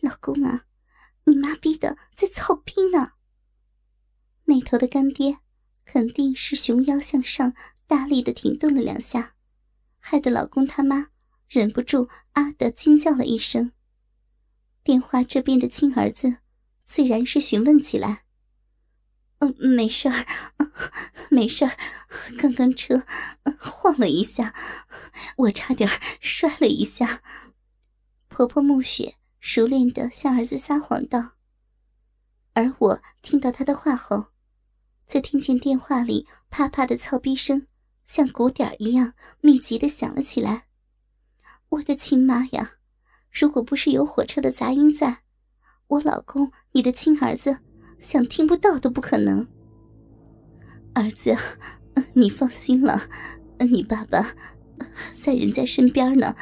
老公啊，你妈逼的在操逼呢！那头的干爹肯定是熊腰向上，大力的停顿了两下，害得老公他妈忍不住啊的惊叫了一声。电话这边的亲儿子自然是询问起来：“嗯，没事儿，没事儿，刚刚车晃了一下，我差点摔了一下。”婆婆暮雪熟练的向儿子撒谎道，而我听到他的话后，则听见电话里啪啪的操逼声像鼓点一样密集的响了起来。我的亲妈呀！如果不是有火车的杂音在，我老公，你的亲儿子，想听不到都不可能。儿子，你放心了，你爸爸在人家身边呢，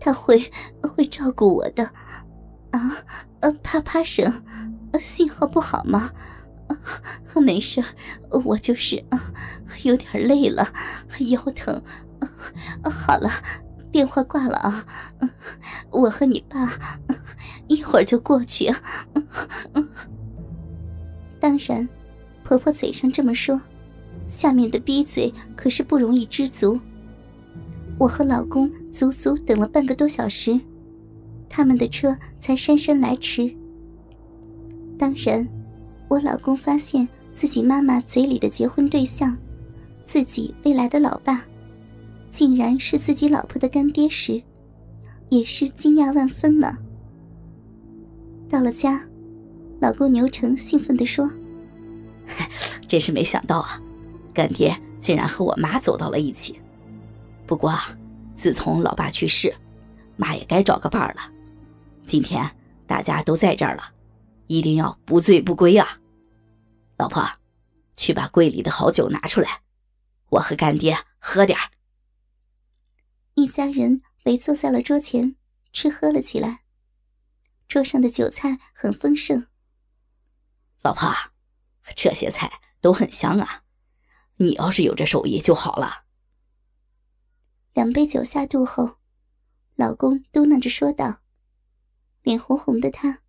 他会会照顾我的。啊，呃，啪啪声，信号不好吗？没事，我就是有点累了，腰疼。好了。电话挂了啊！我和你爸一会儿就过去。当然，婆婆嘴上这么说，下面的逼嘴可是不容易知足。我和老公足足等了半个多小时，他们的车才姗姗来迟。当然，我老公发现自己妈妈嘴里的结婚对象，自己未来的老爸。竟然是自己老婆的干爹时，也是惊讶万分呢。到了家，老公牛成兴奋地说：“ 真是没想到啊，干爹竟然和我妈走到了一起。不过，自从老爸去世，妈也该找个伴儿了。今天大家都在这儿了，一定要不醉不归啊！老婆，去把柜里的好酒拿出来，我和干爹喝点儿。”一家人围坐在了桌前，吃喝了起来。桌上的酒菜很丰盛。老婆，这些菜都很香啊！你要是有这手艺就好了。两杯酒下肚后，老公嘟囔着说道，脸红红的他，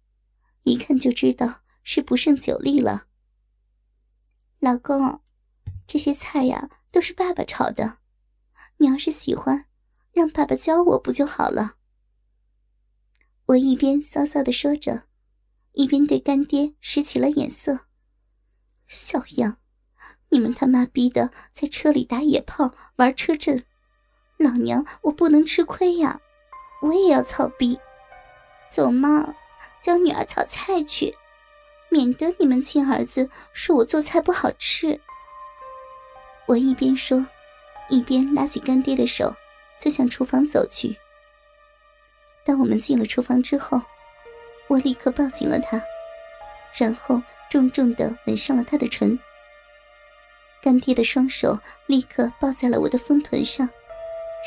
一看就知道是不胜酒力了。老公，这些菜呀都是爸爸炒的，你要是喜欢。让爸爸教我不就好了？我一边骚骚的说着，一边对干爹使起了眼色。小样，你们他妈逼的在车里打野炮玩车震，老娘我不能吃亏呀！我也要操逼。走嘛，教女儿炒菜去，免得你们亲儿子说我做菜不好吃。我一边说，一边拉起干爹的手。就向厨房走去。当我们进了厨房之后，我立刻抱紧了他，然后重重的吻上了他的唇。干爹的双手立刻抱在了我的丰臀上，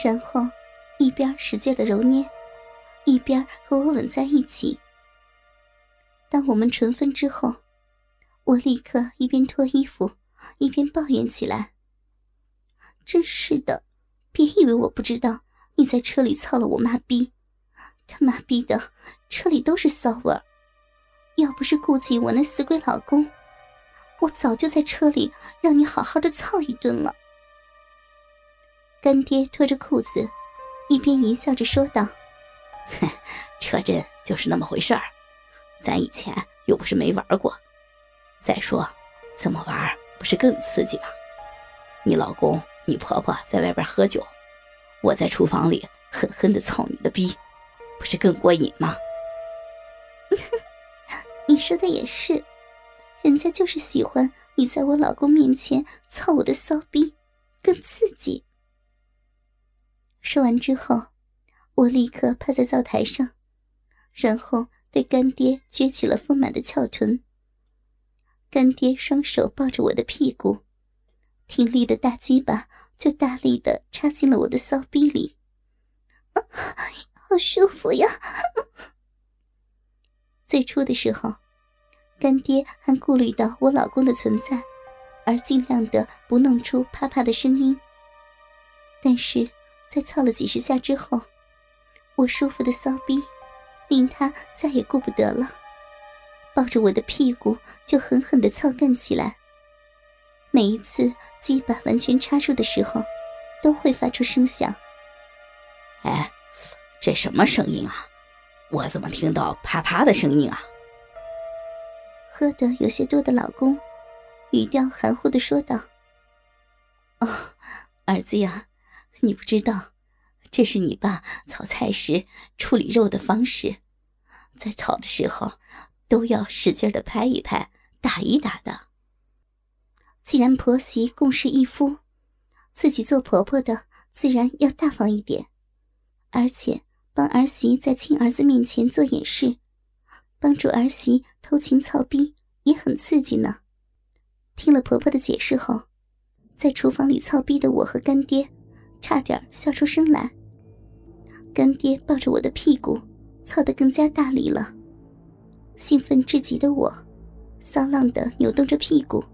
然后一边使劲的揉捏，一边和我吻在一起。当我们唇分之后，我立刻一边脱衣服，一边抱怨起来：“真是的！”别以为我不知道你在车里操了我妈逼，他妈逼的车里都是骚味儿。要不是顾及我那死鬼老公，我早就在车里让你好好的操一顿了。干爹脱着裤子，一边淫笑着说道：“哼 车震就是那么回事儿，咱以前又不是没玩过。再说，这么玩不是更刺激吗？你老公……”你婆婆在外边喝酒，我在厨房里狠狠的操你的逼，不是更过瘾吗？你说的也是，人家就是喜欢你在我老公面前操我的骚逼，更刺激。说完之后，我立刻趴在灶台上，然后对干爹撅起了丰满的翘臀。干爹双手抱着我的屁股。挺立的大鸡巴就大力的插进了我的骚逼里，好舒服呀！最初的时候，干爹还顾虑到我老公的存在，而尽量的不弄出啪啪的声音。但是在操了几十下之后，我舒服的骚逼令他再也顾不得了，抱着我的屁股就狠狠的操干起来。每一次鸡巴完全插入的时候，都会发出声响。哎，这什么声音啊？我怎么听到啪啪的声音啊？喝得有些多的老公，语调含糊的说道：“哦，儿子呀，你不知道，这是你爸炒菜时处理肉的方式，在炒的时候都要使劲的拍一拍、打一打的。既然婆媳共侍一夫，自己做婆婆的自然要大方一点，而且帮儿媳在亲儿子面前做掩饰。”帮助儿媳偷情操逼也很刺激呢。听了婆婆的解释后，在厨房里操逼的我和干爹，差点笑出声来。干爹抱着我的屁股，操得更加大力了。兴奋至极的我，骚浪的扭动着屁股，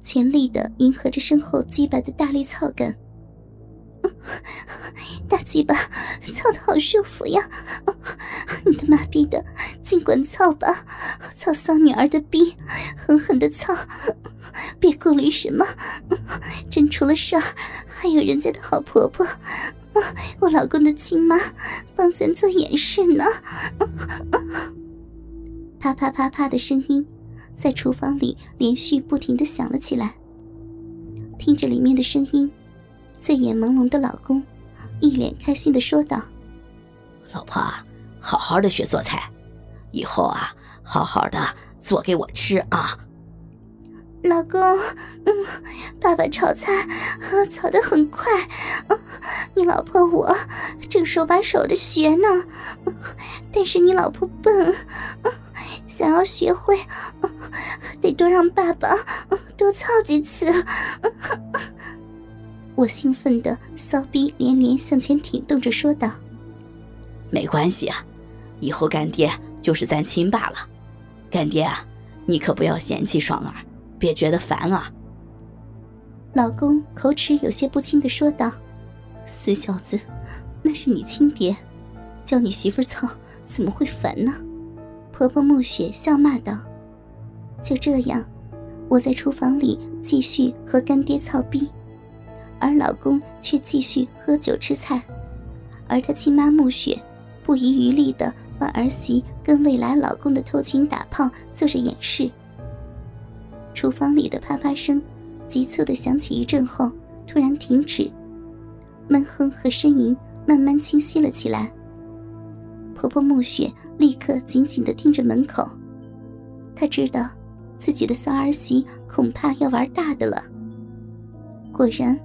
全力的迎合着身后鸡巴的大力操感。大鸡巴操的好舒服呀！你的妈逼的，尽管操吧，操骚女儿的逼，狠狠的操，别顾虑什么。真出了事，还有人家的好婆婆，我老公的亲妈，帮咱做掩饰呢。啪啪啪啪的声音在厨房里连续不停的响了起来，听着里面的声音。醉眼朦胧的老公，一脸开心的说道：“老婆，好好的学做菜，以后啊，好好的做给我吃啊。”老公，嗯，爸爸炒菜炒的很快，你老婆我正手把手的学呢，但是你老婆笨，想要学会，得多让爸爸多操几次。我兴奋的骚逼连连向前挺动着说道：“没关系啊，以后干爹就是咱亲爸了。干爹啊，你可不要嫌弃双儿，别觉得烦啊。”老公口齿有些不清的说道：“死小子，那是你亲爹，叫你媳妇操怎么会烦呢？”婆婆暮雪笑骂道：“就这样，我在厨房里继续和干爹操逼。”而老公却继续喝酒吃菜，而他亲妈暮雪不遗余力的帮儿媳跟未来老公的偷情打炮做着掩饰。厨房里的啪啪声急促地响起一阵后，突然停止，闷哼和呻吟慢慢清晰了起来。婆婆暮雪立刻紧紧地盯着门口，她知道自己的骚儿媳恐怕要玩大的了。果然。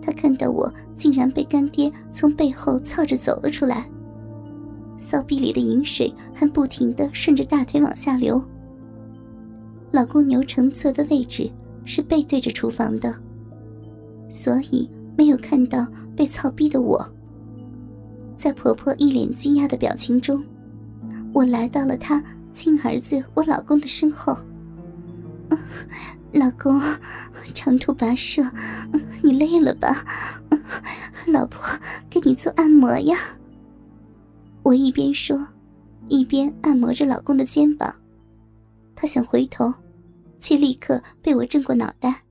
他看到我竟然被干爹从背后操着走了出来，骚逼里的饮水还不停的顺着大腿往下流。老公牛成坐的位置是背对着厨房的，所以没有看到被操逼的我。在婆婆一脸惊讶的表情中，我来到了她亲儿子我老公的身后。老公，长途跋涉，你累了吧？老婆给你做按摩呀。我一边说，一边按摩着老公的肩膀。他想回头，却立刻被我正过脑袋，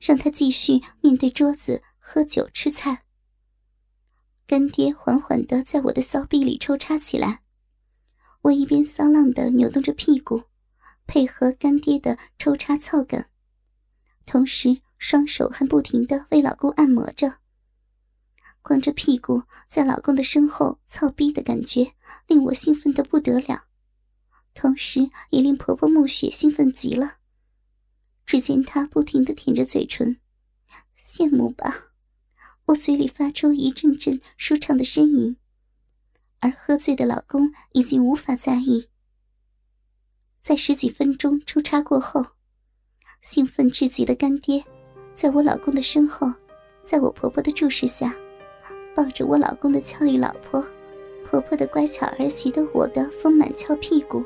让他继续面对桌子喝酒吃菜。干爹缓缓的在我的骚逼里抽插起来，我一边骚浪的扭动着屁股。配合干爹的抽插操梗，同时双手还不停的为老公按摩着。光着屁股在老公的身后操逼的感觉令我兴奋的不得了，同时也令婆婆暮雪兴奋极了。只见她不停的舔着嘴唇，羡慕吧？我嘴里发出一阵阵舒畅的呻吟，而喝醉的老公已经无法在意。在十几分钟抽插过后，兴奋至极的干爹，在我老公的身后，在我婆婆的注视下，抱着我老公的俏丽老婆，婆婆的乖巧儿媳的我的丰满翘屁股，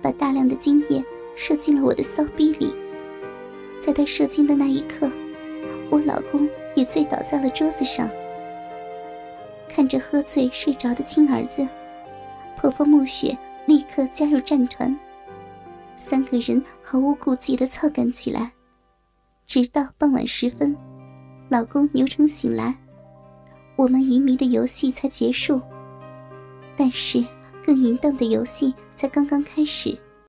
把大量的精液射进了我的骚逼里。在他射精的那一刻，我老公也醉倒在了桌子上，看着喝醉睡着的亲儿子。婆婆暮雪立刻加入战团，三个人毫无顾忌的操干起来，直到傍晚时分，老公牛成醒来，我们淫迷的游戏才结束。但是更淫荡的游戏才刚刚开始。